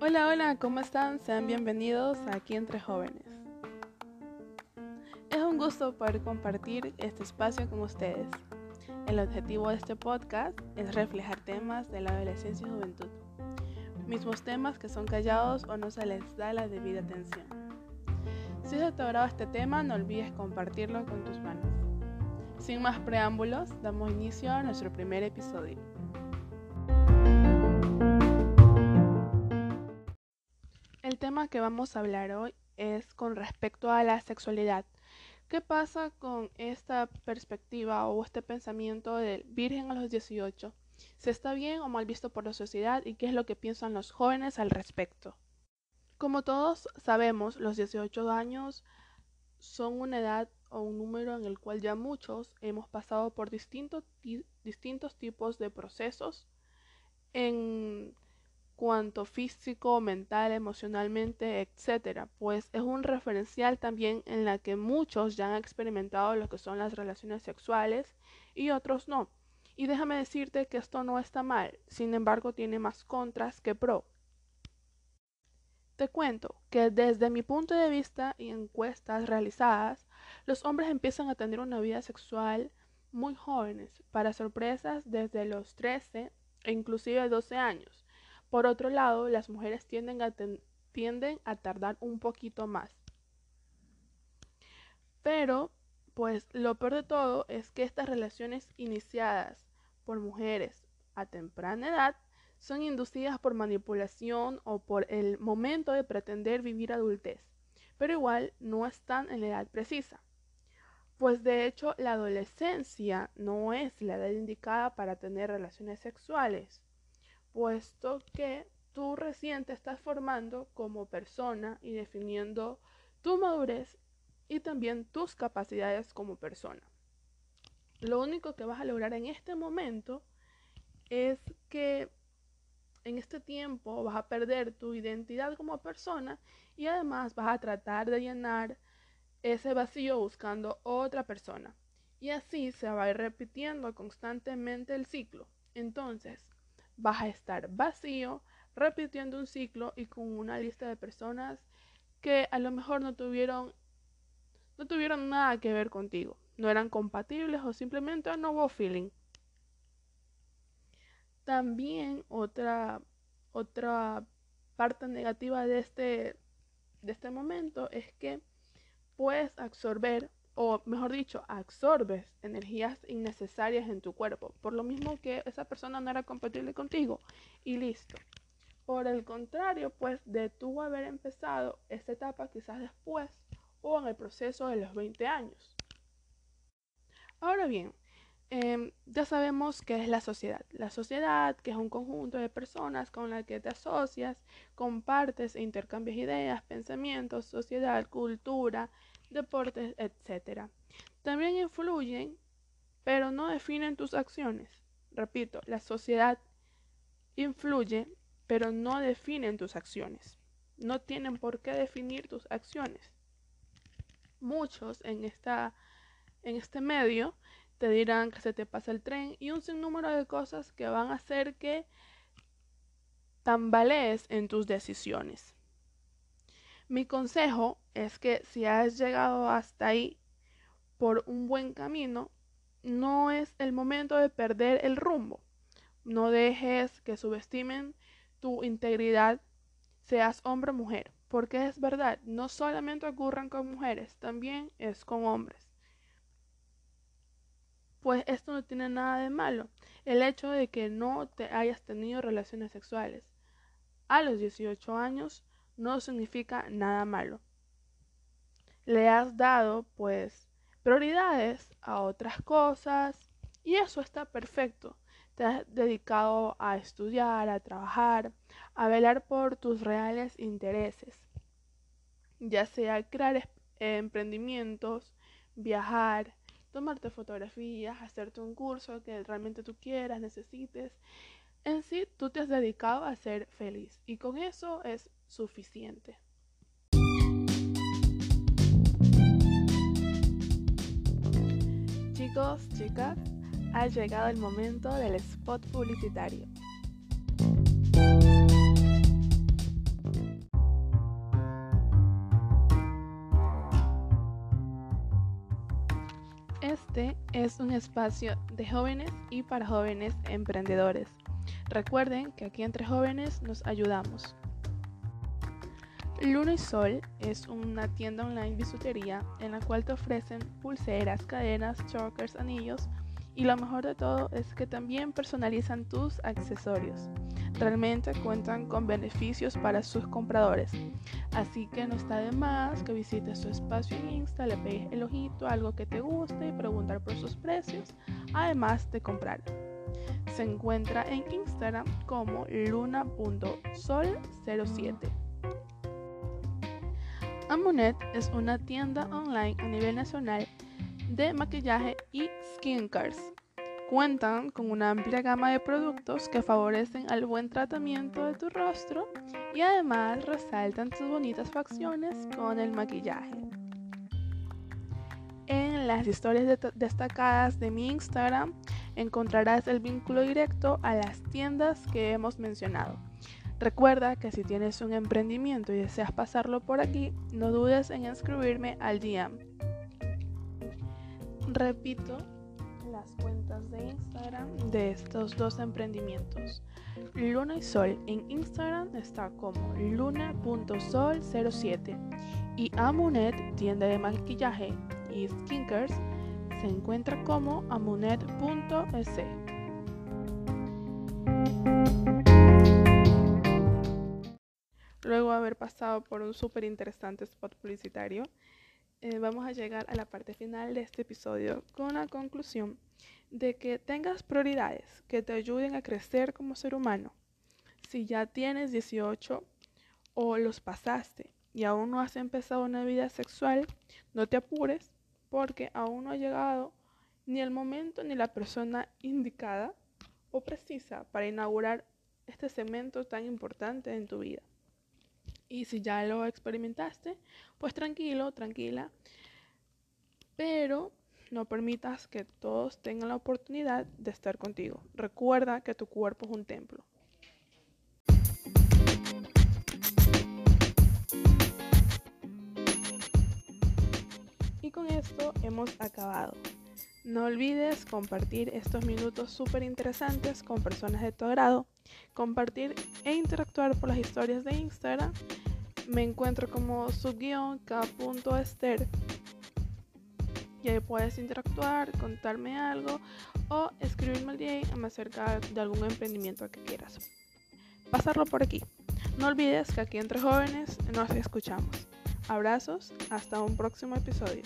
Hola, hola, ¿cómo están? Sean bienvenidos aquí entre jóvenes. Es un gusto poder compartir este espacio con ustedes. El objetivo de este podcast es reflejar temas de la adolescencia y juventud, mismos temas que son callados o no se les da la debida atención. Si has adorado este tema, no olvides compartirlo con tus manos. Sin más preámbulos, damos inicio a nuestro primer episodio. El tema que vamos a hablar hoy es con respecto a la sexualidad. ¿Qué pasa con esta perspectiva o este pensamiento del virgen a los 18? ¿Se está bien o mal visto por la sociedad y qué es lo que piensan los jóvenes al respecto? Como todos sabemos, los 18 años son una edad o un número en el cual ya muchos hemos pasado por distintos, distintos tipos de procesos en cuanto físico, mental, emocionalmente, etcétera, pues es un referencial también en la que muchos ya han experimentado lo que son las relaciones sexuales y otros no. Y déjame decirte que esto no está mal, sin embargo tiene más contras que pro. Te cuento que desde mi punto de vista y encuestas realizadas, los hombres empiezan a tener una vida sexual muy jóvenes, para sorpresas desde los 13 e inclusive 12 años por otro lado, las mujeres tienden a, tienden a tardar un poquito más. Pero, pues lo peor de todo es que estas relaciones iniciadas por mujeres a temprana edad son inducidas por manipulación o por el momento de pretender vivir adultez, pero igual no están en la edad precisa. Pues de hecho la adolescencia no es la edad indicada para tener relaciones sexuales puesto que tú recién te estás formando como persona y definiendo tu madurez y también tus capacidades como persona. Lo único que vas a lograr en este momento es que en este tiempo vas a perder tu identidad como persona y además vas a tratar de llenar ese vacío buscando otra persona. Y así se va repitiendo constantemente el ciclo. Entonces, vas a estar vacío, repitiendo un ciclo y con una lista de personas que a lo mejor no tuvieron no tuvieron nada que ver contigo, no eran compatibles o simplemente no hubo feeling. También otra otra parte negativa de este de este momento es que puedes absorber o mejor dicho, absorbes energías innecesarias en tu cuerpo, por lo mismo que esa persona no era compatible contigo y listo. Por el contrario, pues de tú haber empezado esta etapa quizás después o en el proceso de los 20 años. Ahora bien, em, ya sabemos qué es la sociedad. La sociedad, que es un conjunto de personas con las que te asocias, compartes e intercambias ideas, pensamientos, sociedad, cultura, deportes, etc. También influyen, pero no definen tus acciones. Repito, la sociedad influye, pero no definen tus acciones. No tienen por qué definir tus acciones. Muchos en, esta, en este medio te dirán que se te pasa el tren y un sinnúmero de cosas que van a hacer que tambalees en tus decisiones. Mi consejo es que si has llegado hasta ahí por un buen camino, no es el momento de perder el rumbo. No dejes que subestimen tu integridad, seas hombre o mujer, porque es verdad, no solamente ocurren con mujeres, también es con hombres. Pues esto no tiene nada de malo, el hecho de que no te hayas tenido relaciones sexuales a los 18 años no significa nada malo. Le has dado, pues, prioridades a otras cosas y eso está perfecto. Te has dedicado a estudiar, a trabajar, a velar por tus reales intereses, ya sea crear emprendimientos, viajar, tomarte fotografías, hacerte un curso que realmente tú quieras, necesites. En sí, tú te has dedicado a ser feliz y con eso es suficiente. Chicos, chicas, ha llegado el momento del spot publicitario. Este es un espacio de jóvenes y para jóvenes emprendedores. Recuerden que aquí entre jóvenes nos ayudamos. Luna y Sol es una tienda online bisutería en la cual te ofrecen pulseras, cadenas, chokers, anillos y lo mejor de todo es que también personalizan tus accesorios. Realmente cuentan con beneficios para sus compradores. Así que no está de más que visites su espacio en Insta, le pegues el ojito algo que te guste y preguntar por sus precios, además de comprar. Se encuentra en Instagram como luna.sol07. Amunet es una tienda online a nivel nacional de maquillaje y skincares. Cuentan con una amplia gama de productos que favorecen al buen tratamiento de tu rostro y además resaltan tus bonitas facciones con el maquillaje. En las historias destacadas de mi Instagram encontrarás el vínculo directo a las tiendas que hemos mencionado. Recuerda que si tienes un emprendimiento y deseas pasarlo por aquí, no dudes en inscribirme al DM. Repito las cuentas de Instagram de estos dos emprendimientos. Luna y Sol en Instagram está como luna.sol07 y Amunet, tienda de maquillaje y skincare, se encuentra como amunet.es. Luego de haber pasado por un súper interesante spot publicitario, eh, vamos a llegar a la parte final de este episodio con la conclusión de que tengas prioridades que te ayuden a crecer como ser humano. Si ya tienes 18 o los pasaste y aún no has empezado una vida sexual, no te apures porque aún no ha llegado ni el momento ni la persona indicada o precisa para inaugurar este cemento tan importante en tu vida. Y si ya lo experimentaste, pues tranquilo, tranquila. Pero no permitas que todos tengan la oportunidad de estar contigo. Recuerda que tu cuerpo es un templo. Y con esto hemos acabado. No olvides compartir estos minutos súper interesantes con personas de tu agrado, compartir e interactuar por las historias de Instagram. Me encuentro como subguión k.ester y ahí puedes interactuar, contarme algo o escribirme al DM acerca de algún emprendimiento que quieras. Pasarlo por aquí. No olvides que aquí entre jóvenes nos escuchamos. Abrazos, hasta un próximo episodio.